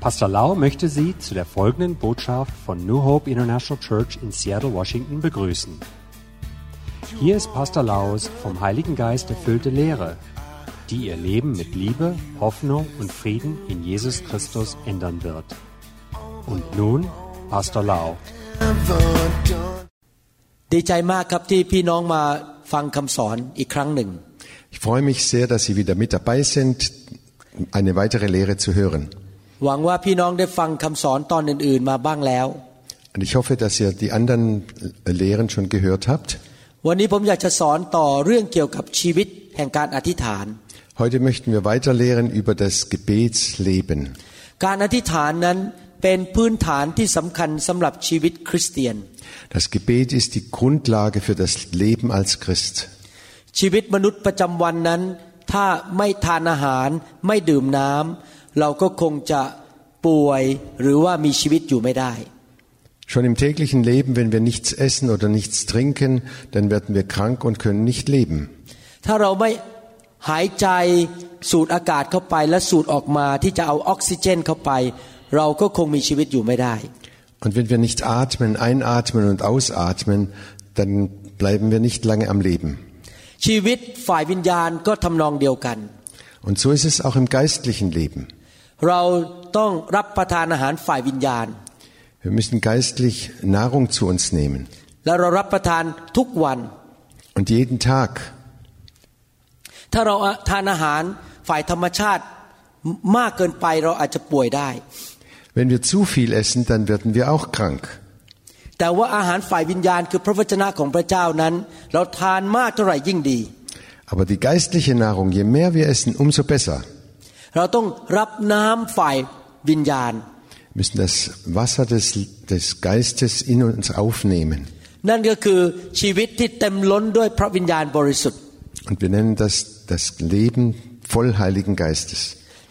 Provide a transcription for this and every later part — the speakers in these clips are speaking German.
Pastor Lau möchte Sie zu der folgenden Botschaft von New Hope International Church in Seattle, Washington begrüßen. Hier ist Pastor Laus vom Heiligen Geist erfüllte Lehre, die Ihr Leben mit Liebe, Hoffnung und Frieden in Jesus Christus ändern wird. Und nun Pastor Lau. ดีใจมากครับที่พี่น้องมาฟังคำสอนอีกครั้งหนึ่ง Ich freue mich sehr, dass Sie wieder mit dabei sind, eine weitere Lehre zu hören. หวังว่าพี่น้องได้ฟังคำสอนตอนอื่นๆมาบ้างแล้ว Und ich hoffe, dass ihr die anderen Lehren schon gehört habt. วันนี้ผมอยากจะสอนต่อเรื่องเกี่ยวกับชีวิตแห่งการอธิษฐาน Heute möchten wir weiter lehren über das Gebetsleben. การอธิษฐานนั้นเป็นพื้นฐานที่สำคัญสำหรับชีวิตคริสเตียน Das Gebet ist die Grundlage für das Leben als Christ. ชีวิตมนุษย์ประจำวันนั้น ถ้าไม่ทานอาหารไม่ดื่มน้ำ เราก็คงจะป่วยหรือว่ามีชีวิตอยู่ไม่ได้ Schon im täglichen Leben, wenn wir nichts essen oder nichts trinken, dann werden wir krank und können nicht leben. ถ้าเราไม่หายใจสูดอากาศเข้าไปและสูดออกมาที่จะเอาออกซิเจนเข้าไป เราก็คงมีชีวิตอยู่ไม่ได้ Und wenn wir nicht atmen, einatmen und ausatmen, dann bleiben wir nicht lange am Leben. ชีวิตฝ่ายวิญญาณก็ทำนองเดียวกัน Und so ist es auch im geistlichen Leben. เราต้องรับประทานอาหารฝ่ายวิญญาณ Wir müssen geistlich Nahrung zu uns nehmen. และเรารับประทานทุกวัน Und jeden Tag. ถ้าเราทานอาหารฝ่ายธรรมชาติมากเกินไปเราอาจจะป่วยได้ Wenn wir zu viel essen, dann werden wir auch krank. แต่ว่าอาหารฝ่ายวิญญาณคือพระวจนะของพระเจ้านั้น เราทานมากเท่าไหร่ยิ่งดี Aber die geistliche Nahrung, je mehr wir essen, umso besser. เราต้องรับน้ำฝ่ายวิญญาณ Wir müssen das Wasser des, des Geistes in uns aufnehmen. นั่นก็คือชีวิตที่เต็มล้นด้วยพระวิญญาณบริสุทธิ์ Und wir nennen das das Leben voll Heiligen Geistes.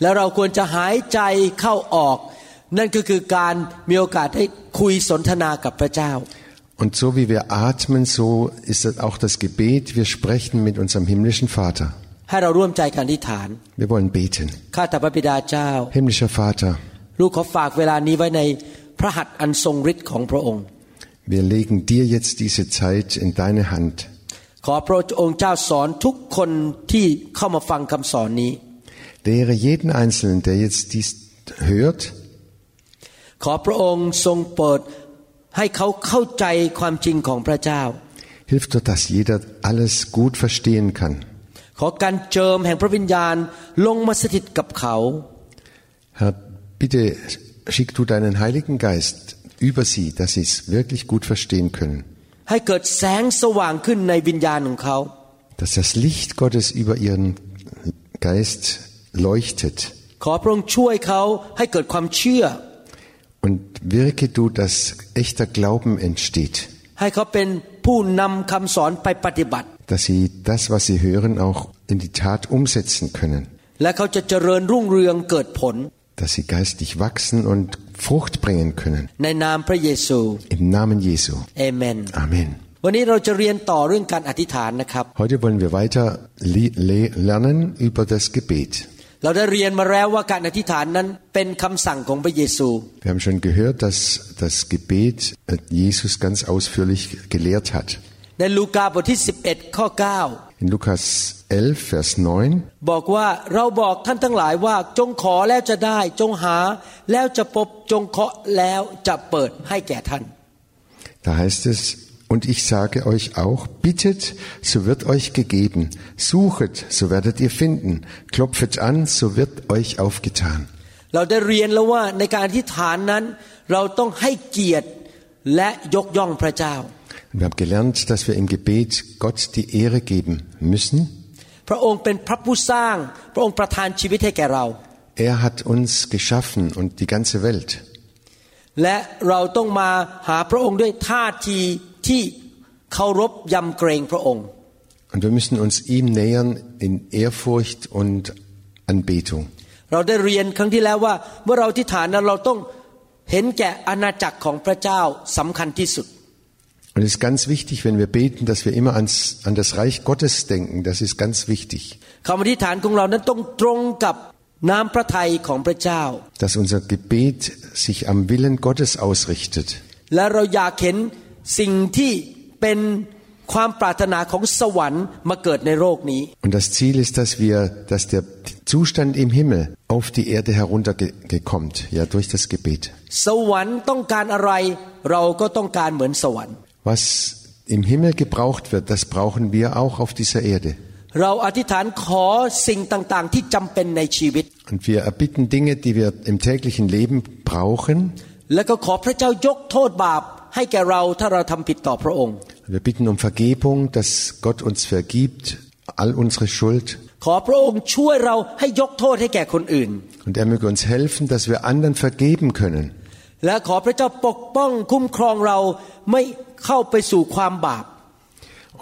แล้วเราควรจะหายใจเข้าออก นั่นก็คือการมีโอกาสให้คุยสนทนากับพระเจ้า Und so wie wir atmen, so ist es auch das Gebet. Wir sprechen mit unserem himmlischen Vater. ให้เราร่วมใจกันอธิษฐาน Wir wollen beten. ข้าแต่พระบิดาเจ้า Himmlischer Vater, ลูกขอฝากเวลานี้ไว้ในพระหัตถ์อันทรงฤทธิ์ของพระองค์ wir legen dir jetzt diese Zeit in deine Hand. ขอพระองค์เจ้าสอนทุกคนที่เข้ามาฟังคำสอนนี้ Lehre jeden Einzelnen, der jetzt dies hört, ขอพระองค์ทรงเปิดให้เขาเข้าใจความจริงของพระเจ้า hilf doch, dass jeder alles gut verstehen kann. ขอการเจิมแห่งพระวิญญาณลงมาสถิตกับเขา Herr, bitte schick du deinen Heiligen Geist über sie, dass sie es wirklich gut verstehen können. ให้เกิดแสงสว่างขึ้นในวิญญาณของเขา Dass das Licht Gottes über ihren Geist leuchtet. ขอพระองค์ช่วยเขาให้เกิดความเชื่อ Und wirke du, dass echter Glauben entsteht. ให้เขาเป็นผู้นำคำสอนไปปฏิบัติ Dass sie das, was sie hören, auch in die Tat umsetzen können. และเขาจะเจริญรุ่งเรืองเกิดผล Dass sie geistig wachsen und Frucht bringen können. ในนามพระเยซู Im Namen Jesu. เอเมน Amen. วันนี้เราจะเรียนต่อเรื่องการอธิษฐานนะครับ Heute wollen wir weiter le- le- lernen über das Gebet. เราได้เรียนมาแล้วว่าการอธิษฐานนั้นเป็นคำสั่งของพระเยซู Wir haben schon gehört, dass das Gebet äh, Jesus ganz ausführlich gelehrt hat. ในลูกาบทที่ 11 ข้อ 9 In Lukas 11, Vers 9, บอกว่าเราบอกท่านทั้งหลายว่าจงขอแล้วจะได้ จงหาแล้วจะพบจงเคาะแล้วจะเปิดให้แก่ท่าน da heißt es, und ich sage euch auch, bittet, so wird euch gegeben, suchet, so werdet ihr finden, klopfet an, so wird euch aufgetan. เราได้เรียนแล้วว่าในการอธิษฐานนั้น เราต้องให้เกียรติและยกย่องพระเจ้า Und wir haben gelernt, dass wir im Gebet Gott die Ehre geben müssen. พระองค์เป็นพระผู้สร้าง พระองค์ประทานชีวิตให้แก่เรา Er hat uns geschaffen und die ganze Welt. และเราต้องมาหาพระองค์ด้วยท่าทีที่เคารพยำเกรงพระองค์ Und wir müssen uns ihm nähern in Ehrfurcht und Anbetung. เราได้เรียนครั้งที่แล้วว่า เมื่อเราอธิษฐานนั้นเราต้องเห็นแก่อาณาจักรของพระเจ้าสำคัญที่สุด Und es ist ganz wichtig, wenn wir beten, dass wir immer ans, an das Reich Gottes denken. Das ist ganz wichtig. คำอธิษฐานของเรานั้นต้องตรงกับ น้ำพระทัยของพระเจ้า dass unser Gebet sich am Willen Gottes ausrichtet. และเราอยากเห็นสิ่งที่เป็นความปรารถนาของสวรรค์มาเกิดในโลกนี้ Und das Ziel ist, dass wir, dass der Zustand im Himmel auf die Erde heruntergekommt, ja, durch das Gebet. สวรรค์ต้องการอะไร เราก็ต้องการเหมือนสวรรค์ was im Himmel gebraucht wird, das brauchen wir auch auf dieser Erde. Und wir erbitten Dinge, die wir im täglichen Leben brauchen. Wir bitten um Vergebung, dass Gott uns vergibt, all unsere Schuld. Und er möge uns helfen, dass wir anderen vergeben können. และขอพระเจ้าปกป้องคุ้มครองเราไม่เข้าไปสู่ความบาป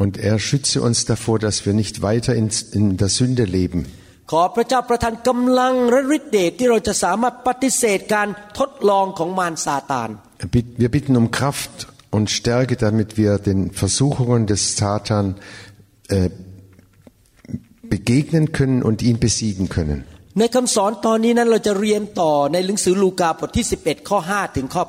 Und er schütze uns davor, dass wir nicht weiter in, in der Sünde leben. ขอพระเจ้าประทานกำลังและฤทธิเดชที่เราจะสามารถปฏิเสธการทดลองของมารซาตาน Wir bitten um Kraft und Stärke, damit wir den Versuchungen des Satan äh, begegnen können und ihn besiegen können. ในคำสอนตอนนี้นั้นเราจะเรียนต่อในหนังสือลูกาบทที่ 11 ข้อ 5 ถึงข้อ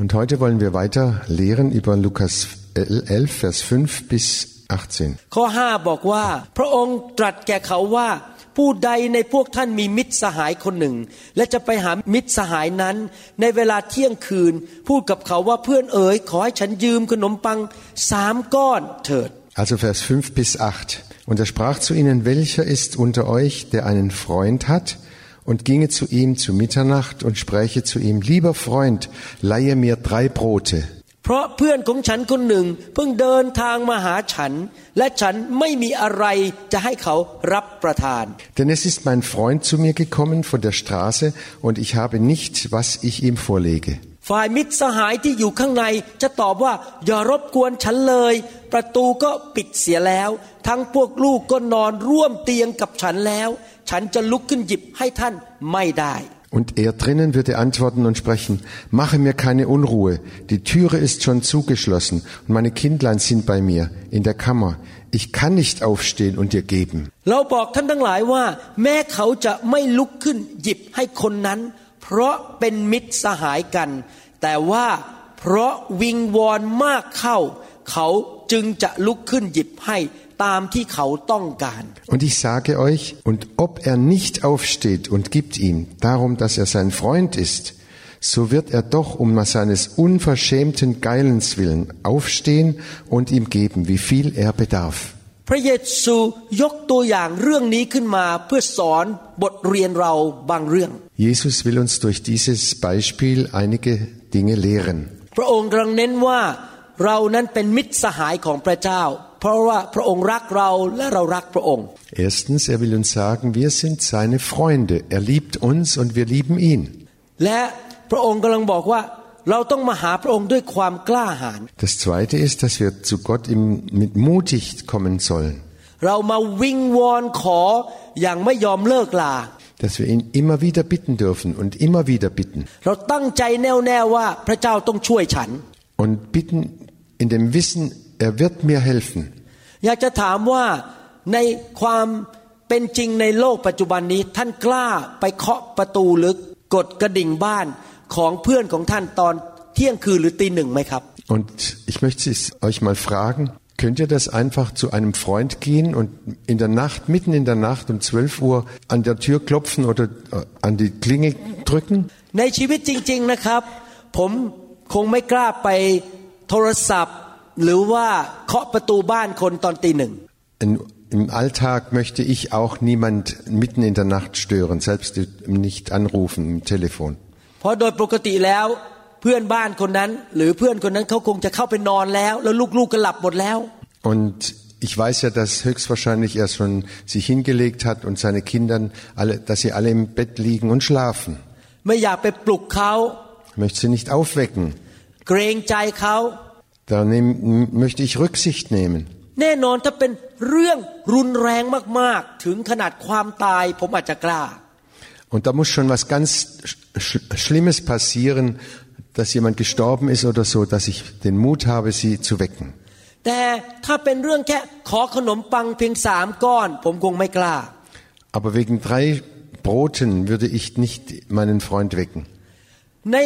Und heute wollen wir weiter lehren über Lukas 11, Vers 5 bis 18. 8ข้อ 5 บอกว่า พระองค์ตรัสแก่เขาว่าผู้ใดในพวกท่านมีมิตรสหายคนหนึ่ง และจะไปหามิตรสหายนั้น ในเวลาเที่ยงคืน พูดกับเขาว่าเพื่อนเอ๋ยขอให้ฉันยืมขนมปังสามก้อนเถิด Also Vers 5 bis 8. Und er sprach zu ihnen, welcher ist unter euch, der einen Freund hat, und ginge zu ihm zu Mitternacht und spräche zu ihm, lieber Freund, leihe mir drei Brote. เพราะเพื่อนของฉันคนหนึ่งเพิ่งเดินทางมาหาฉัน และฉันไม่มีอะไรจะให้เขารับประทาน Denn es ist mein Freund zu mir gekommen von der Straße, und ich habe nicht, was ich ihm vorlege. ฝ่ายมิตรสหายที่อยู่ข้างในจะตอบว่าอย่ารบกวนฉันเลย ประตูก็ปิดเสียแล้ว ทั้งพวกลูกก็นอนร่วมเตียงกับฉันแล้ว ฉันจะลุกขึ้นหยิบให้ท่านไม่ได้ Und er drinnen würde antworten und sprechen, mache mir keine Unruhe, die Türe ist schon zugeschlossen und meine Kindlein sind bei mir in der Kammer. Ich kann nicht aufstehen und dir geben. เราบอกท่านทั้งหลายว่าแม้เขาจะไม่ลุกขึ้นหยิบให้คนนั้น เพราะเป็นมิตรสหายกัน แต่ว่าเพราะวิงวอนมากเข้า เขาจึงจะลุกขึ้นหยิบให้ตามที่เขาต้องการ Und ich sage euch, und ob er nicht aufsteht und gibt ihm, darum, dass er sein Freund ist, so wird er doch um seines unverschämten Geilens willen aufstehen und ihm geben, wie viel er bedarf. พระเยซูยกตัวอย่างเรื่องนี้ขึ้นมาเพื่อสอนบทเรียนเราบางเรื่อง Jesus will uns durch dieses Beispiel einige Dinge lehren. พระองค์กำลังเน้นว่าเรานั้นเป็นมิตรสหายของพระเจ้า เพราะว่าพระองค์รักเราและเรารักพระองค์ Erstens, er will uns sagen, wir sind seine Freunde. Er liebt uns und wir lieben ihn. และพระองค์กำลังบอกว่า เราต้องมาหาพระองค์ด้วยความกล้าหาญ Das zweite ist, dass wir zu Gott im, mit mutig kommen sollen. เรามาวิงวอนขออย่างไม่ยอมเลิกลา Dass wir ihn immer wieder bitten dürfen und immer wieder bitten. เราตั้งใจแน่วแน่ว่าพระเจ้าต้องช่วยฉัน Und bitten in dem Wissen, er wird mir helfen. อยากจะถามว่าในความเป็นจริงในโลกปัจจุบันนี้ท่านกล้าไปเคาะประตูหรือกดกระดิ่งบ้าน ของเพื่อนของท่านตอนเที่ยงคืนหรือตีหนึ่งไหมครับ Und ich möchte es euch mal fragen, könnt ihr das einfach zu einem Freund gehen und in der Nacht, mitten in der Nacht um 12 Uhr an der Tür klopfen oder äh, an die Klingel drücken? ในชีวิตจริง ๆนะครับ ผมคงไม่กล้าไปโทรศัพท์ หรือว่าเคาะประตูบ้านคนตอนตีหนึ่ง In, Im Alltag möchte ich auch niemand mitten in der Nacht stören, selbst nicht anrufen im Telefon. เพราะโดยปกติแล้วเพื่อนบ้านคนนั้น หรือเพื่อนคนนั้นเขาคงจะเข้าไปนอนแล้ว แล้วลูกๆก็หลับหมดแล้ว Und ich weiß ja, dass höchstwahrscheinlich er schon sich hingelegt hat und seine Kinder, alle, dass sie alle im Bett liegen und schlafen. ไม่อยากไปปลุกเขา Ich möchte sie nicht aufwecken. เกรงใจเขา Da nehm, möchte ich Rücksicht nehmen. แน่นอนถ้าเป็นเรื่องรุนแรงมากๆ ถึงขนาดความตาย ผมอาจจะกล้า Und da muss schon was ganz sch Schlimmes passieren, dass jemand gestorben ist oder so, dass ich den Mut habe, sie zu wecken. แต่ถ้าเป็นเรื่องแค่ขอขนมปังเพียงสามก้อน ผมคงไม่กล้า Aber wegen drei Broten würde ich nicht meinen Freund wecken. ใน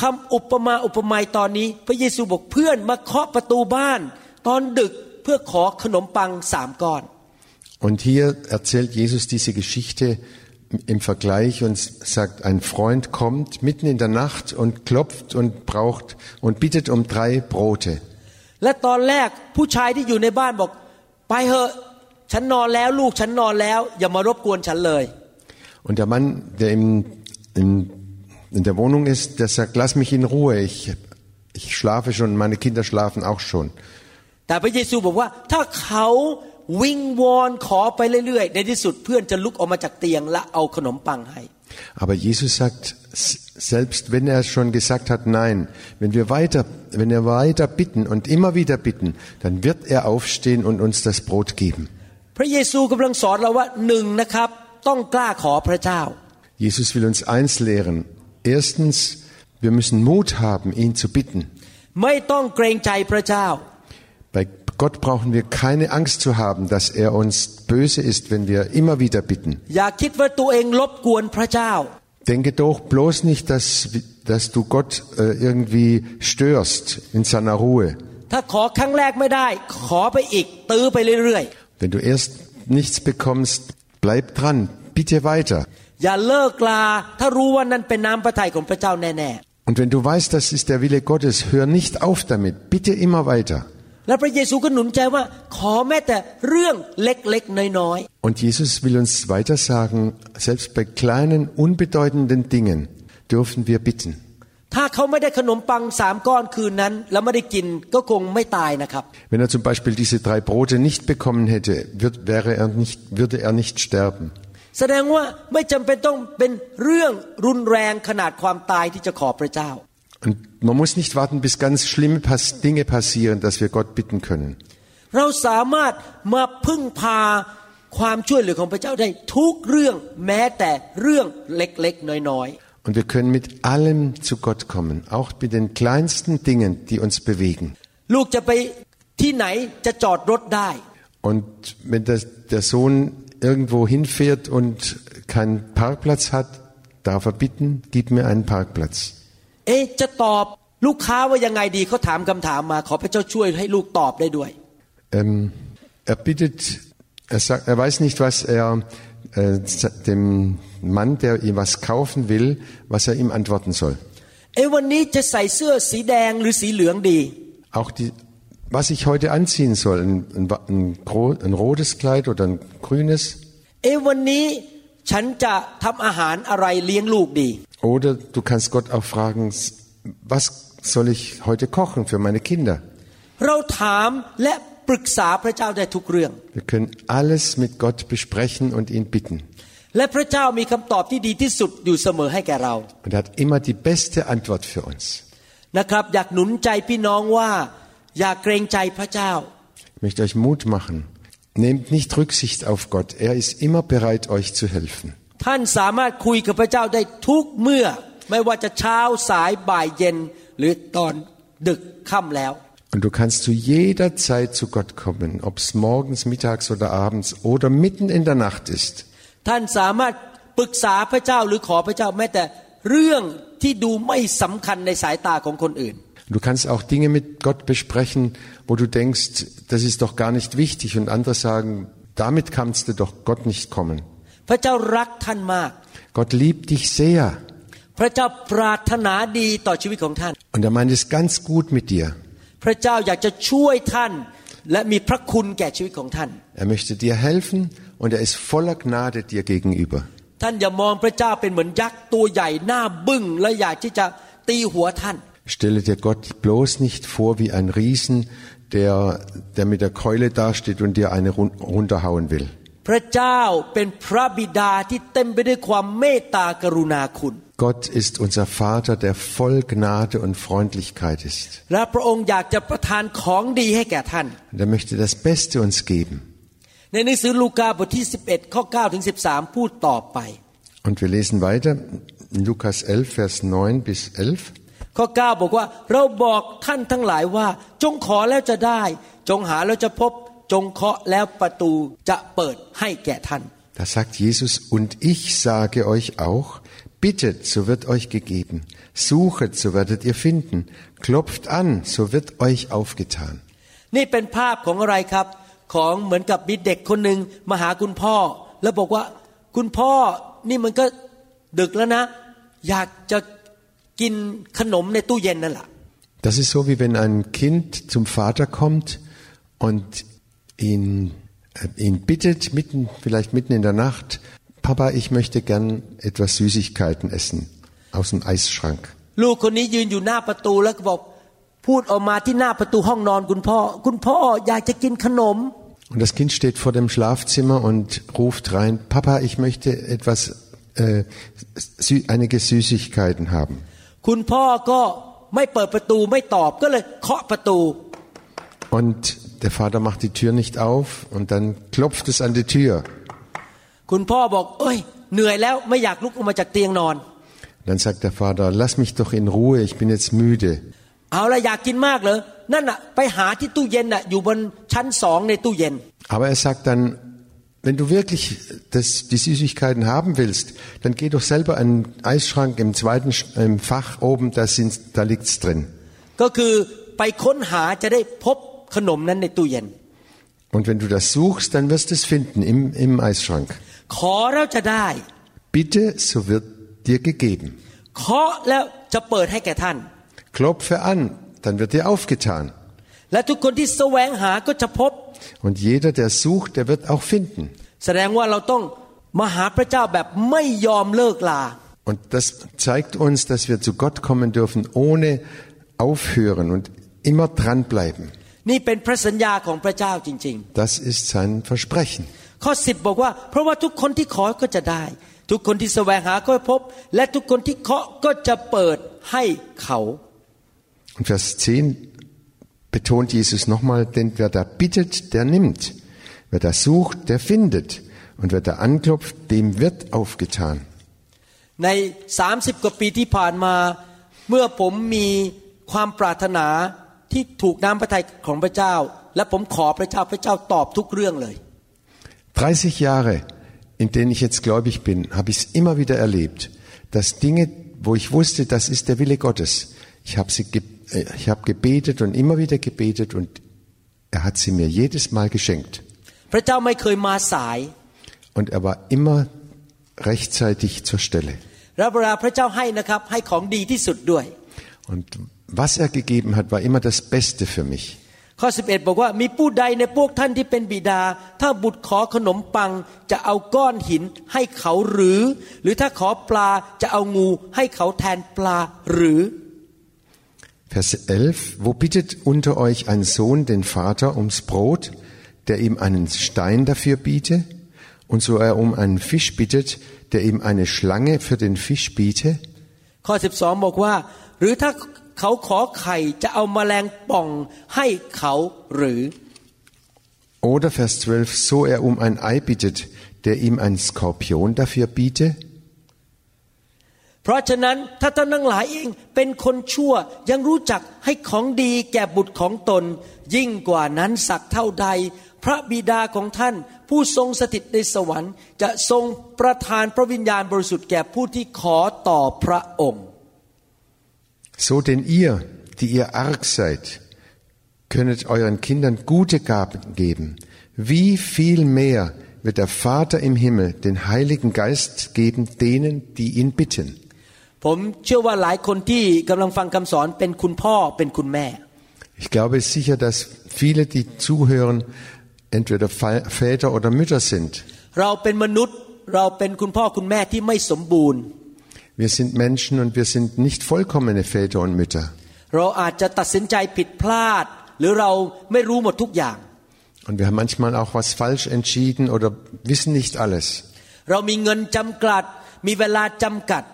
คำอุปมาอุปไมยตอนนี้ พระเยซูบอกเพื่อนมาเคาะประตูบ้าน ตอนดึกเพื่อขอขนมปังสามก้อน Und hier erzählt Jesus diese Geschichte im Vergleich und sagt, ein Freund kommt mitten in der Nacht und klopft und braucht und bittet um drei Brote. และตอนแรกผู้ชายที่อยู่ในบ้านบอก ไปเถอะฉันนอนแล้วลูกฉันนอนแล้ว อย่ามารบกวนฉันเลย Und der Mann, der im, im, in der Wohnung ist, der sagt, lass mich in Ruhe, ich, ich schlafe schon, meine Kinder schlafen auch schon. แต่พระเยซูบอกว่า ถ้าเขา วิงวอนขอไปเรื่อยๆ ในที่สุดเพื่อนจะลุกออกมาจากเตียงและเอาขนมปังให้ Aber Jesus sagt, s- selbst wenn er schon gesagt hat, nein, wenn wir weiter, wenn wir weiter bitten und immer wieder bitten, dann wird er aufstehen und uns das Brot geben. พระเยซูกำลังสอนเราว่าหนึ่งนะครับ ต้องกล้าขอพระเจ้า Jesus will uns eins lehren. Erstens, wir müssen Mut haben, ihn zu bitten. ไม่ต้องเกรงใจพระเจ้า bei Gott brauchen wir keine Angst zu haben, dass er uns böse ist, wenn wir immer wieder bitten. Denke doch bloß nicht, dass, dass du Gott äh, irgendwie störst in seiner Ruhe. Wenn du erst nichts bekommst, bleib dran, bitte weiter. Und wenn du weißt, das ist der Wille Gottes, hör nicht auf damit, bitte immer weiter. ๆและพระเยซูก็หนุนใจว่าขอแม้แต่เรื่องเล็กๆน้อย Und Jesus will uns weiter sagen, selbst bei kleinen, unbedeutenden Dingen dürfen wir bitten. ๆถ้าเขาไม่ได้ขนมปังสามก้อนคืนนั้น แล้วไม่ได้กินก็คงไม่ตายนะครับ Wenn er zum Beispiel diese drei Brote nicht bekommen hätte, wird, wäre er nicht, würde er nicht sterben. แสดงว่าไม่จำเป็นต้องเป็นเรื่องรุนแรงขนาดความตายที่จะขอพระเจ้า Und man muss nicht warten, bis ganz schlimme Dinge passieren, dass wir Gott bitten können. Und wir können mit allem zu Gott kommen, auch mit den kleinsten Dingen, die uns bewegen. Und wenn der, der Sohn irgendwo hinfährt und keinen Parkplatz hat, darf er bitten, gib mir einen Parkplatz. เอ๊ะจะตอบลูกค้าว่ายังไงดีเขาถามคำถามมา ขอพระเจ้าช่วยให้ลูกตอบได้ด้วย Ähm, er bittet, er, sagt, er weiß nicht, was er äh, dem Mann, der ihm was kaufen will, was er ihm antworten soll. เอ๊ะวันนี้จะใส่เสื้อสีแดงหรือสีเหลืองดี Auch die, was ich heute anziehen soll, ein, ein, ein, gro- ein rotes Kleid oder ein grünes. เอ๊ะวันนี้ฉันจะทำอาหารอะไรเลี้ยงลูกดี Oder du kannst Gott auch fragen, was soll ich heute kochen für meine Kinder? เราถามและปรึกษาพระเจ้าได้ทุกเรื่อง Wir können alles mit Gott besprechen und ihn bitten. และพระเจ้ามีคำตอบที่ดีที่สุดอยู่เสมอให้แก่เรา Und er hat immer die beste Antwort für uns. นะครับ อยากหนุนใจพี่น้องว่า อย่าเกรงใจพระเจ้า Ich möchte euch Mut machen. Nehmt nicht Rücksicht auf Gott. Er ist immer bereit, euch zu helfen. ท่านสามารถคุยกับพระเจ้าได้ทุกเมื่อ ไม่ว่าจะเช้าสายบ่ายเย็น หรือตอนดึกค่ำแล้ว Und du kannst zu jeder Zeit zu Gott kommen, ob es morgens, mittags oder abends oder mitten in der Nacht ist. ท่านสามารถปรึกษาพระเจ้าหรือขอพระเจ้าแม้แต่เรื่องที่ดูไม่สำคัญในสายตาของคนอื่น Du kannst auch Dinge mit Gott besprechen, wo du denkst, das ist doch gar nicht wichtig und andere sagen, damit kannst du doch Gott nicht kommen. พระเจ้ารักท่านมาก Gott liebt dich sehr พระเจ้าปรารถนาดีต่อชีวิตของท่าน und er meint es ganz gut mit dir. พระเจ้าอยากจะช่วยท่าน และมีพระคุณแก่ชีวิตของท่าน Er möchte dir helfen und er ist voller Gnade dir gegenüber. ท่านอย่ามองพระเจ้าเป็นเหมือนยักษ์ตัวใหญ่หน้าบึ้งและอยากที่จะตีหัวท่าน Stelle dir Gott bloß nicht vor wie ein Riesen, der, der mit der Keule dasteht und dir eine run- runterhauen will. พระเจ้าเป็นพระบิดาที่เต็มไปด้วยความเมตตากรุณาคุณ Gott ist unser Vater, der voll Gnade und Freundlichkeit ist. และพระองค์อยากจะประทานของดีให้แก่ท่าน Und er möchte das Beste uns geben. ในหนังสือลูกาบทที่ 11 ข้อ 9 ถึง 13 พูดต่อไป Und wir lesen weiter in Lukas 11, Vers 9 bis 11. ข้อ 9 บอกว่าเราบอกท่านทั้งหลายว่าจงขอแล้วจะได้ จงหาแล้วจะพบ จงเคาะแล้วประตูจะเปิดให้แก่ท่าน Da sagt Jesus, und ich sage euch auch, bittet, so wird euch gegeben, suchet, so werdet ihr finden, klopft an, so wird euch aufgetan. นี่เป็นภาพของอะไรครับ ของเหมือนกับมีเด็กคนหนึ่งมาหาคุณพ่อ แล้วบอกว่าคุณพ่อนี่มันก็ดึกแล้วนะ อยากจะกินขนมในตู้เย็นนั่นแหละ Das ist so, wie wenn ein Kind zum Vater kommt und ihn, äh, ihn bittet, mitten, vielleicht mitten in der Nacht, Papa, ich möchte gern etwas Süßigkeiten essen aus dem Eisschrank. ลูกคนนี้ยืนอยู่หน้าประตูแล้วก็บอกพูดออกมาที่หน้าประตูห้องนอนคุณพ่อ คุณพ่ออยากจะกินขนม Und das Kind steht vor dem Schlafzimmer und ruft rein, Papa, ich möchte etwas, äh, sü einige Süßigkeiten haben. คุณพ่อก็ไม่เปิดประตูไม่ตอบก็เลยเคาะประตู Und der Vater macht die Tür nicht auf und dann klopft es an die Tür. คุณพ่อบอก เอ้ย เหนื่อยแล้วไม่อยากลุกออกมาจากเตียงนอน Dann sagt der Vater, lass mich doch in Ruhe, ich bin jetzt müde. เอาละอยากกินมากเหรอนั่นน่ะไปหาที่ตู้เย็นน่ะอยู่บนชั้นสองในตู้เย็น Aber er sagt dann, wenn du wirklich das, die Süßigkeiten haben willst, dann geh doch selber an den Eisschrank im zweiten Sch- im Fach oben, da, sind, da liegt's drin. ก็คือไปค้นหาจะได้พบ ขนมนั้นในตู้เย็น Und wenn du das suchst, dann wirst du es finden im, im Eisschrank. ขอแล้วจะได้ Bitte, so wird dir gegeben. เคาะแล้วจะเปิดให้แก่ท่าน Klopfe an, dann wird dir aufgetan. และทุกคนที่แสวงหาก็จะพบ Und jeder, der sucht, der wird auch finden. แสดงว่าเราต้องมาหาพระเจ้าแบบไม่ยอมเลิกลา Und das zeigt uns, dass wir zu Gott kommen dürfen, ohne aufhören und immer dranbleiben. นี่เป็นพระสัญญาของพระเจ้าจริง Das ist sein Versprechen. ๆ ข้อสิบบอกว่า เพราะว่าทุกคนที่ขอก็จะได้ ทุกคนที่แสวงหาก็จะพบ และทุกคนที่เคาะก็จะเปิดให้เขา Und Vers 10 betont Jesus nochmal, denn wer da bittet, der nimmt. Wer da sucht, der findet. Und wer da anklopft, dem wird aufgetan. ใน 30 กว่าปีที่ผ่านมา เมื่อผมมีความปรารถนา ที่ถูกน้ำพระทัยของพระเจ้า และผมขอพระเจ้าพระเจ้าตอบทุกเรื่องเลย 30 Jahre, in denen ich jetzt gläubig bin, habe ich es immer wieder erlebt, dass Dinge, wo ich wusste, das ist der Wille Gottes, ich habe sie, ge äh, ich habe gebetet und immer wieder gebetet und er hat sie mir jedes Mal geschenkt. พระเจ้าไม่เคยมาสาย Und er war immer rechtzeitig zur Stelle. และเวลาพระเจ้าให้นะครับ ให้ของดีที่สุดด้วย Und was er gegeben hat, war immer das Beste für mich. ข้อ 11 บอกว่ามีผู้ใดในพวกท่านที่เป็นบิดา ถ้าบุตรขอขนมปังจะเอาก้อนหินให้เขาหรือ หรือถ้าขอปลาจะเอางูให้เขาแทนปลาหรือ Vers 11. Wo bittet unter euch ein Sohn den Vater ums Brot, der ihm einen Stein dafür biete? Und so er um einen Fisch bittet, der ihm eine Schlange für den Fisch biete? ข้อ 12 บอกว่า หรือถ้า เขาขอไข่จะเอาแมลงป่องให้เขาหรือ Oder Vers 12. So er um ein Ei bittet, der ihm einen Skorpion dafür biete? เพราะฉะนั้นถ้าท่านทั้งหลายเองเป็นคนชั่วยังรู้จักให้ของดีแก่บุตรของตน ยิ่งกว่านั้นสักเท่าใด พระบิดาของท่านผู้ทรงสถิตในสวรรค์ จะทรงประทานพระวิญญาณบริสุทธิ์แก่ผู้ที่ขอต่อพระองค์ So denn ihr, die ihr arg seid, könnet euren Kindern gute Gaben geben. Wie viel mehr wird der Vater im Himmel den Heiligen Geist geben denen, die ihn bitten? ผมเชื่อว่าหลายคนที่กำลังฟังคำสอนเป็นคุณพ่อเป็นคุณแม่ Ich glaube sicher, dass viele, die zuhören, entweder Fa- Väter oder Mütter sind. เราเป็นมนุษย์เราเป็นคุณพ่อคุณแม่ที่ไม่สมบูรณ์ Wir sind Menschen und wir sind nicht vollkommene Väter und Mütter. เราอาจจะตัดสินใจผิดพลาด หรือเราไม่รู้หมดทุกอย่าง Und wir haben manchmal auch was falsch entschieden oder wissen nicht alles. เรามีเงินจำกัด มีเวลาจำกัด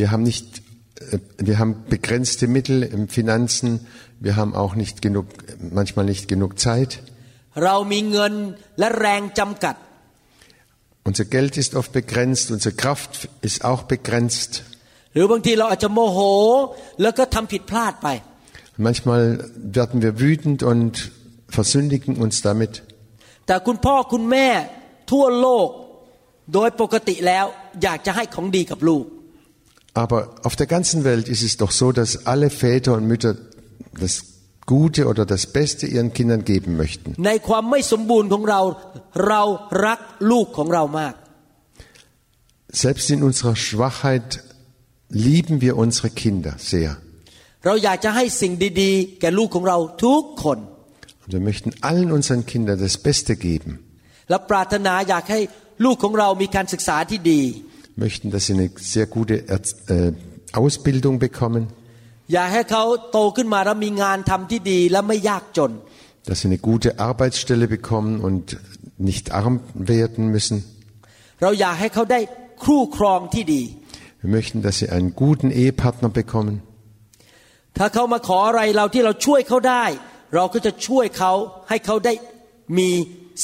Wir haben nicht, äh, wir haben begrenzte Mittel im Finanzen. Wir haben auch nicht genug, manchmal nicht genug Zeit. เรามีเงินและแรงจำกัด Unser Geld ist oft begrenzt. Unsere Kraft ist auch begrenzt. หรือบางทีเราอาจจะโมโห แล้วก็ทำผิดพลาดไป Und manchmal werden wir wütend und versündigen uns damit. แต่คุณพ่อคุณแม่ทั่วโลก โดยปกติแล้วอยากจะให้ของดีกับลูก Aber auf der ganzen Welt ist es doch so, dass alle Väter und Mütter das Gute oder das Beste ihren Kindern geben möchten. Selbst in unserer Schwachheit lieben wir unsere Kinder sehr. Und wir möchten allen unseren Kindern das Beste geben. Wir Möchten, dass sie eine sehr gute äh, Ausbildung bekommen. อยากให้เขาโตขึ้นมาแล้วมีงานทำที่ดีและไม่ยากจน dass sie eine gute Arbeitsstelle bekommen und nicht arm werden müssen. เราอยากให้เขาได้คู่ครองที่ดี Wir möchten, dass sie einen guten Ehepartner bekommen. ถ้าเขามาขออะไรเราที่เราช่วยเขาได้ เราก็จะช่วยเขาให้เขาได้มี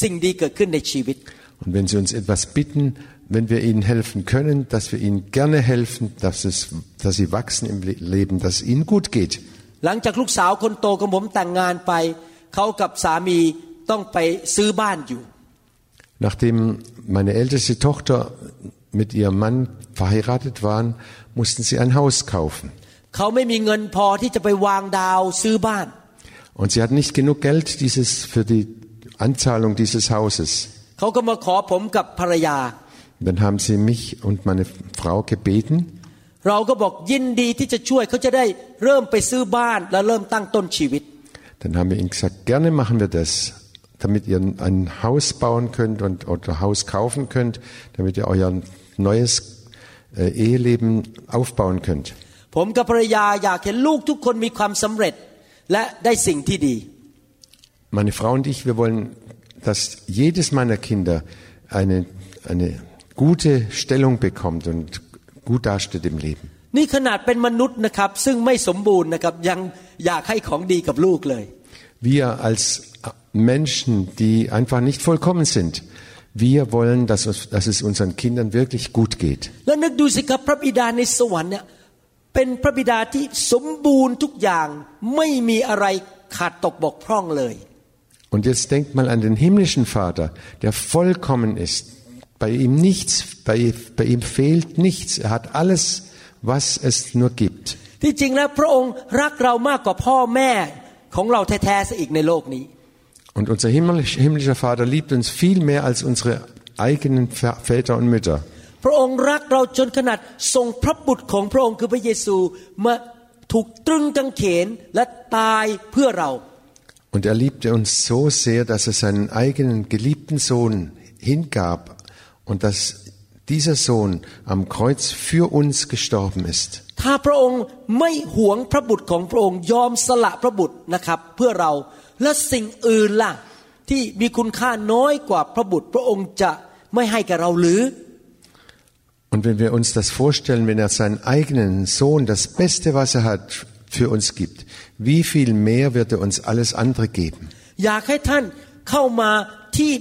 สิ่งดีเกิดขึ้นในชีวิต Und wenn sie uns etwas bitten, wenn wir ihnen helfen können, dass wir ihnen gerne helfen, dass, es, dass sie wachsen im Le- Leben, dass es ihnen gut geht. หลังจากลูกสาวคนโตของผมแต่งงานไป เขากับสามีต้องไปซื้อบ้านอยู่ Nachdem meine älteste Tochter mit ihrem Mann verheiratet waren, mussten sie ein Haus kaufen. เขาไม่มีเงินพอที่จะไปวางดาวซื้อบ้าน Und sie hatten nicht genug Geld dieses, für die Anzahlung dieses Hauses. เขาก็มาขอผมกับภรรยา Dann haben sie mich und meine Frau gebeten. เราก็บอกยินดีที่จะช่วยเขาจะได้เริ่มไปซื้อบ้านและเริ่มตั้งต้นชีวิต Dann haben wir ihnen gesagt, gerne machen wir das, damit ihr ein Haus bauen könnt und oder Haus kaufen könnt, damit ihr euer neues äh, Eheleben aufbauen könnt. ผมกับภรรยาอยากเห็นลูกทุกคนมีความสำเร็จ และได้สิ่งที่ดี Meine Frau und ich, wir wollen, dass jedes meiner Kinder eine, eine gute Stellung bekommt und gut dasteht im Leben. นี่ขนาดเป็นมนุษย์นะครับ ซึ่งไม่สมบูรณ์นะครับยังอยากให้ของดีกับลูกเลย Wir als Menschen, die einfach nicht vollkommen sind, wir wollen, dass, uns, dass es unseren Kindern wirklich gut geht. แล้วนึกดูสิครับพระบิดาในสวรรค์เนี่ยเป็นพระบิดาที่สมบูรณ์ทุกอย่างไม่มีอะไรขาดตกบกพร่องเลย Und jetzt denkt mal an den himmlischen Vater, der vollkommen ist. Bei ihm nichts, bei, bei ihm fehlt nichts. Er hat alles, was es nur gibt. ที่จริงแล้วพระองค์รักเรามากกว่าพ่อแม่ของเราแท้ๆซะอีกในโลกนี้ Und unser himmlisch- himmlischer Vater liebt uns viel mehr als unsere eigenen Ver- Väter und Mütter. พระองค์รักเราจนขนาดส่งพระบุตรของพระองค์คือพระเยซูมาถูกตรึงกางเขนและตายเพื่อเรา Und er liebte uns so sehr, dass er seinen eigenen geliebten Sohn hingab und dass dieser Sohn am Kreuz für uns gestorben ist. ถ้าพระองค์ไม่หวงพระบุตรของพระองค์ยอมสละพระบุตรนะครับ เพื่อเราและสิ่งอื่นล่ะ ที่มีคุณค่าน้อยกว่าพระบุตร พระองค์จะไม่ให้แก่เราหรือ Und wenn wir uns das vorstellen, wenn er seinen eigenen Sohn, das Beste, was er hat, für uns gibt, wie viel mehr wird er uns alles andere geben? อยากให้ท่านเข้ามาที่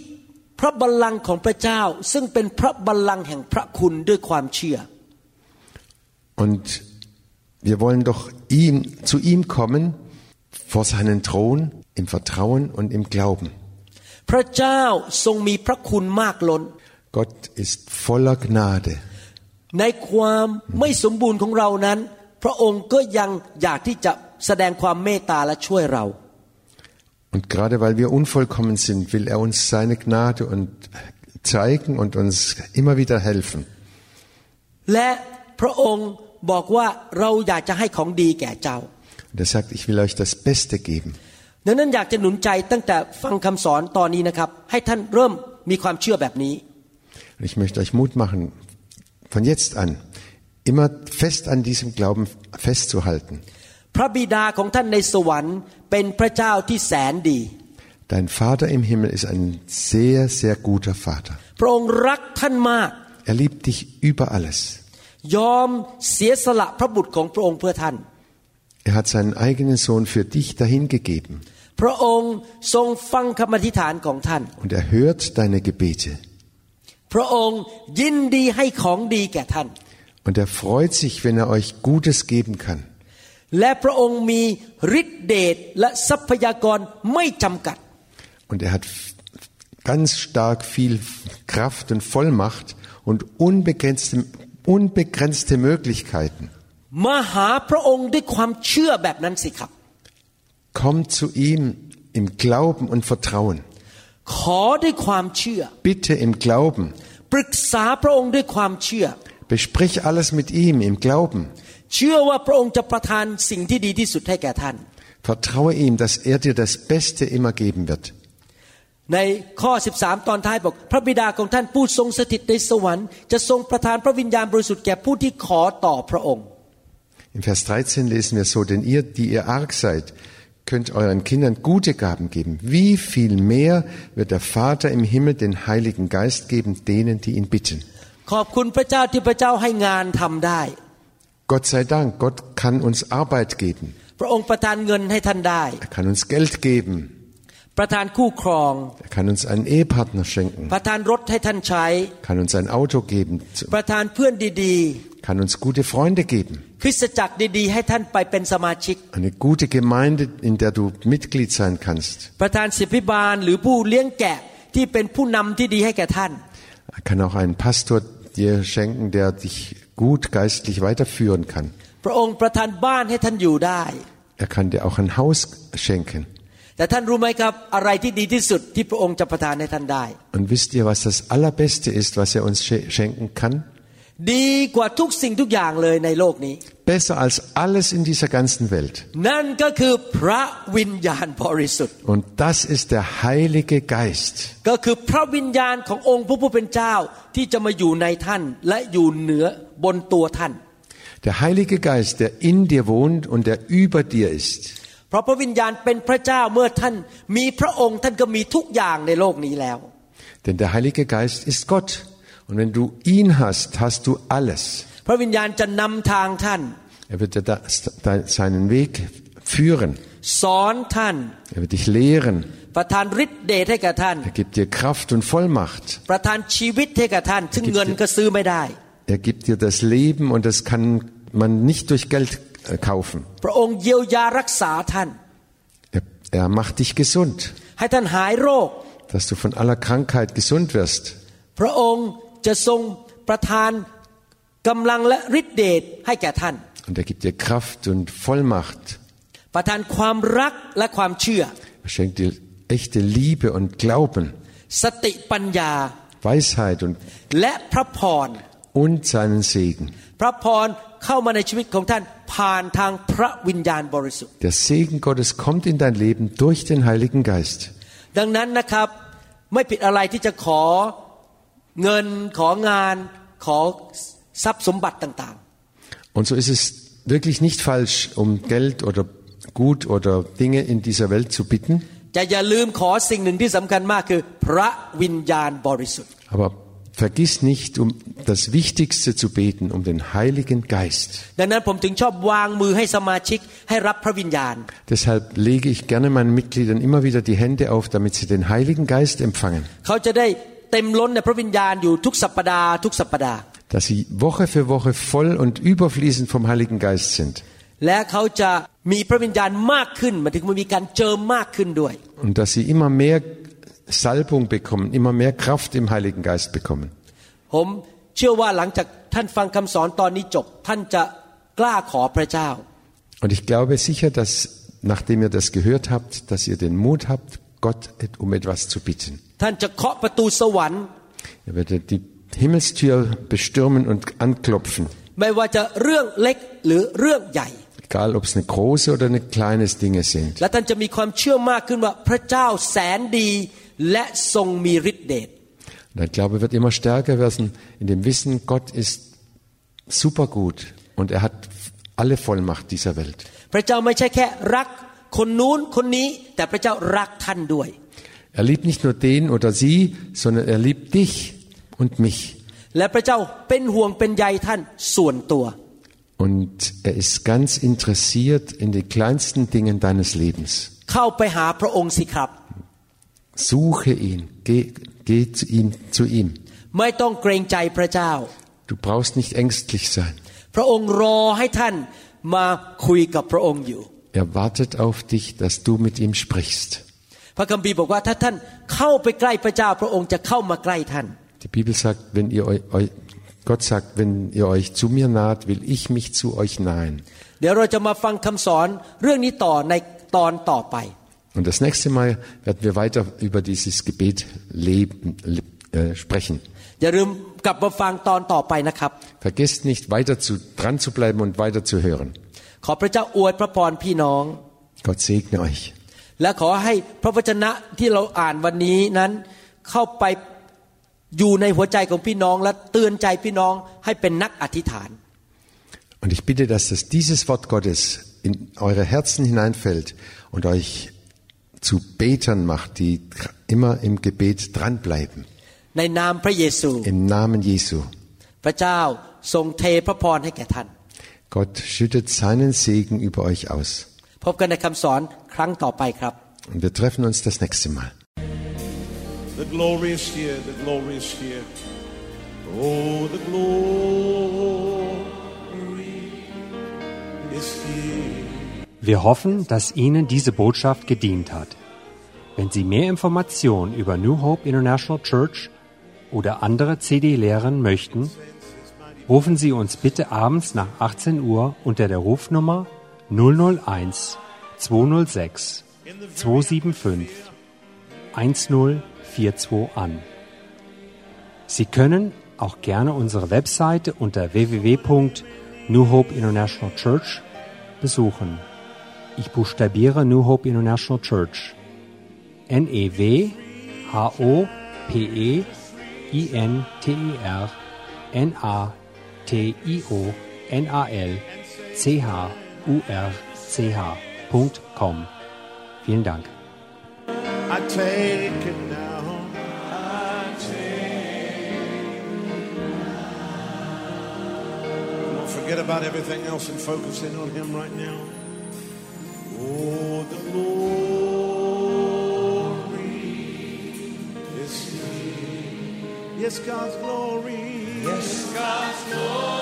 พระบัลลังก์ของพระเจ้าซึ่งเป็นพระบัลลังก์แห่งพระคุณด้วยความเชื่อ Und wir wollen doch ihm, zu ihm kommen, vor seinen Thron, im Vertrauen und im Glauben. พระเจ้าทรงมีพระคุณมากล้น Gott ist voller Gnade. ในความไม่สมบูรณ์ของเรานั้น พระองค์ก็ยังอยากที่จะแสดงความเมตตาและช่วยเรา Und gerade weil wir unvollkommen sind, will er uns seine Gnade und zeigen und uns immer wieder helfen. และพระองค์บอกว่าเราอยากจะให้ของดีแก่เจ้า Und er sagt, ich will euch das Beste geben. ดังนั้นอยากจะหนุนใจตั้งแต่ฟังคำสอนตอนนี้นะครับ ให้ท่านเริ่มมีความเชื่อแบบนี้ Und ich möchte euch Mut machen, von jetzt an immer fest an diesem Glauben festzuhalten. พระบิดาของท่านในสวรรค์เป็นพระเจ้าที่แสนดี Dein Vater im Himmel ist ein sehr, sehr guter Vater. พระองค์รักท่านมาก Er liebt dich über alles. ยอมเสียสละพระบุตรของพระองค์เพื่อท่าน Er hat seinen eigenen Sohn für dich dahingegeben พระองค์ทรงฟังคำอธิษฐานของท่าน und er hört deine Gebete พระองค์ยินดีให้ของดีแก่ท่าน und er freut sich, wenn er euch Gutes geben kann. และพระองค์มีฤทธิเดชและทรัพยากรไม่จำกัด Und er hat ganz stark viel Kraft und Vollmacht, und unbegrenzte, unbegrenzte Möglichkeiten. มาหาพระองค์ด้วยความเชื่อแบบนั้นสิครับ Komm zu ihm im Glauben und Vertrauen. ขอด้วยความเชื่อ Bitte im Glauben. ปรึกษาพระองค์ด้วยความเชื่อ Besprich alles mit ihm im Glauben. Vertraue ihm, dass er dir das Beste immer geben wird. ในข้อ 13 ตอนท้ายบอกพระบิดาของท่านผู้ทรงสถิตในสวรรค์จะทรงประทานพระวิญญาณบริสุทธิ์แก่ผู้ที่ขอต่อพระองค์ In Vers 13 lesen wir so, denn ihr, die ihr arg seid, könnt euren Kindern gute Gaben geben. Wie viel mehr wird der Vater im Himmel den Heiligen Geist geben, denen, die ihn bitten? ขอบคุณพระเจ้าที่พระเจ้าให้งานทำได้ Gott sei Dank, Gott kann uns Arbeit geben. พระองค์ประทานเงินให้ท่านได้ Er kann uns Geld geben. ประทานคู่ครอง Er kann uns einen Ehepartner schenken. ประทานรถให้ท่านใช้ Kann uns ein Auto geben. ประทานเพื่อนดี Kann uns gute Freunde geben. ๆ คริสตจักรดีๆ ให้ท่านไปเป็นสมาชิก Eine gute Gemeinde, in der du Mitglied sein kannst. ประธานสิบพิบาลหรือผู้เลี้ยงแกะที่เป็นผู้นำที่ดีให้แก่ท่าน Er kann auch einen Pastor dir schenken, der dich gut geistlich weiterführen kann. พระองค์ประทานบ้านให้ท่านอยู่ได้ Er kann dir auch ein Haus schenken. แต่ท่านรู้ไหมครับอะไรที่ดีที่สุดที่พระองค์จะประทานให้ท่านได้ Und wisst ihr, was das Allerbeste ist, was er uns sch- schenken kann? ดีกว่าทุกสิ่งทุกอย่างเลยในโลกนี้ Besser als alles in dieser ganzen Welt. นั่นก็คือพระวิญญาณบริสุทธิ์ Und das ist der Heilige Geist. ก็คือพระวิญญาณขององค์พระผู้เป็นเจ้าที่จะมาอยู่ในท่านและอยู่เหนือบนตัวท่าน Der Heilige Geist, der in dir wohnt und der über dir ist. เพราะพระวิญญาณเป็นพระเจ้าเมื่อท่านมีพระองค์ท่านก็มีทุกอย่างในโลกนี้แล้ว Denn der Heilige Geist ist Gott. Und wenn du ihn hast, hast du alles. พระวิญญาณจะนำทางท่าน Er wird dir das, dein- seinen Weg führen. สอนท่าน Er wird dich lehren. ประทานฤทธิเดชให้แก่ท่าน Er gibt dir Kraft und Vollmacht. ประทานชีวิตให้แก่ท่าน ซึ่งเงินก็ซื้อไม่ได้ Er gibt dir das Leben und das kann man nicht durch Geld äh, kaufen. พระองค์เยียวยารักษาท่าน Er, er macht dich gesund, ให้ท่านหายโรค dass du von aller Krankheit gesund wirst. พระองค์ จะทรงประทานกำลังและฤทธิเดชให้แก่ท่าน Und er gibt dir Kraft und Vollmacht. ประทานความรักและความเชื่อ Er schenkt dir echte Liebe und Glauben, สติปัญญา Weisheit und, และพระพร und seinen Segen. พระพรเข้ามาในชีวิตของท่านผ่านทางพระวิญญาณบริสุทธิ์ Der Segen Gottes kommt in dein Leben durch den Heiligen Geist. ดังนั้นนะครับไม่ผิดอะไรที่จะขอ เงินของานขอทรัพย์สมบัติต่าง Und so ist es wirklich nicht falsch, um Geld oder Gut oder Dinge in dieser Welt zu bitten. ๆจะอย่าลืมขอสิ่งหนึ่งที่สำคัญมากคือ พระวิญญาณบริสุทธิ์ Aber vergiss nicht, um das Wichtigste zu beten, um den Heiligen Geist. ดังนั้นผมถึงชอบวางมือให้สมาชิกให้รับพระวิญญาณ Deshalb lege ich gerne meinen Mitgliedern immer wieder die Hände auf, damit sie den Heiligen Geist empfangen, เขาจะได้ เต็มล้นในพระวิญญาณอยู่ทุกสัปดาห์ทุกสัปดาห์ dass sie Woche für Woche voll und überfließend vom Heiligen Geist sind และเขาจะมีพระวิญญาณมากขึ้นหมายถึงมันมีการเจิมมากขึ้นด้วย und dass sie immer mehr Salbung bekommen, immer mehr Kraft im Heiligen Geist bekommen. ผมเชื่อว่าหลังจากท่านฟังคำสอนตอนนี้จบ ท่านจะกล้าขอพระเจ้า Und ich glaube sicher, dass nachdem ihr das gehört habt, dass ihr den Mut habt, Gott um etwas zu bitten. ท่านจะเคาะประตูสวรรค์ Ihr werdet die Himmelstür bestürmen und anklopfen. ไม่ว่าจะเรื่องเล็กหรือเรื่องใหญ่ Egal, ob es eine große oder eine kleines Dinge sind. และท่านจะมีความเชื่อมากขึ้นว่าพระเจ้าแสนดีและทรงมีฤทธิเดช Und dein Glaube wird immer stärker werden in dem Wissen, Gott ist super gut und er hat alle Vollmacht dieser Welt. พระเจ้าไม่ใช่แค่รัก คนนู้นคนนี้ แต่พระเจ้ารักท่านด้วย Er liebt nicht nur den oder sie, sondern er liebt dich und mich. และพระเจ้าเป็นห่วงเป็นใยท่านส่วนตัว Und er ist ganz interessiert in den kleinsten Dingen deines Lebens. เข้าไปหาพระองค์สิครับ Suche ihn, geh, geh zu ihm, zu ihm. ไม่ต้องเกรงใจพระเจ้า Du brauchst nicht ängstlich sein. พระองค์รอให้ท่านมาคุยกับพระองค์อยู่ er wartet auf dich, dass du mit ihm sprichst. Die Bibel sagt, wenn ihr euch, Gott sagt, wenn ihr euch zu mir naht, will ich mich zu euch nahen. Und das nächste Mal werden wir weiter über dieses Gebet leben, äh, sprechen. Vergesst nicht, weiter zu, dran zu bleiben und weiter zu hören. ขอพระเจ้าอวยพระพรพี่น้อง Gott segne euch. และขอให้พระวจนะที่เราอ่านวันนี้นั้นเข้าไปอยู่ในหัวใจของพี่น้องและเตือนใจพี่น้องให้เป็นนักอธิษฐาน Und ich bitte, dass das, dieses Wort Gottes in eure Herzen hineinfällt und euch zu Betern macht, die immer im Gebet dranbleiben. ในนามพระเยซู Im Namen Jesu. พระเจ้าทรงเทพระพรให้แก่ท่าน Gott schüttet seinen Segen über euch aus. Und wir treffen uns das nächste Mal. The glory is here, the glory is here. Oh, the glory is here. Wir hoffen, dass Ihnen diese Botschaft gedient hat. Wenn Sie mehr Informationen über New Hope International Church oder andere CD-Lehren möchten, rufen Sie uns bitte abends nach 18 Uhr unter der Rufnummer 001 206 275 1042 an. Sie können auch gerne unsere Webseite unter www.New Hope International Church besuchen. Ich buchstabiere New Hope International Church. E N-E-W-H-O-P-E-I-N-T-E-R N-A-T-I-O-N-A-L-C-H-U-R-C-H.com. Vielen Dank. I take it now. I take Come on, forget about everything else and focus in on Him right now. Oh, the glory is here. Yes, God's glory. Yes, God's glory.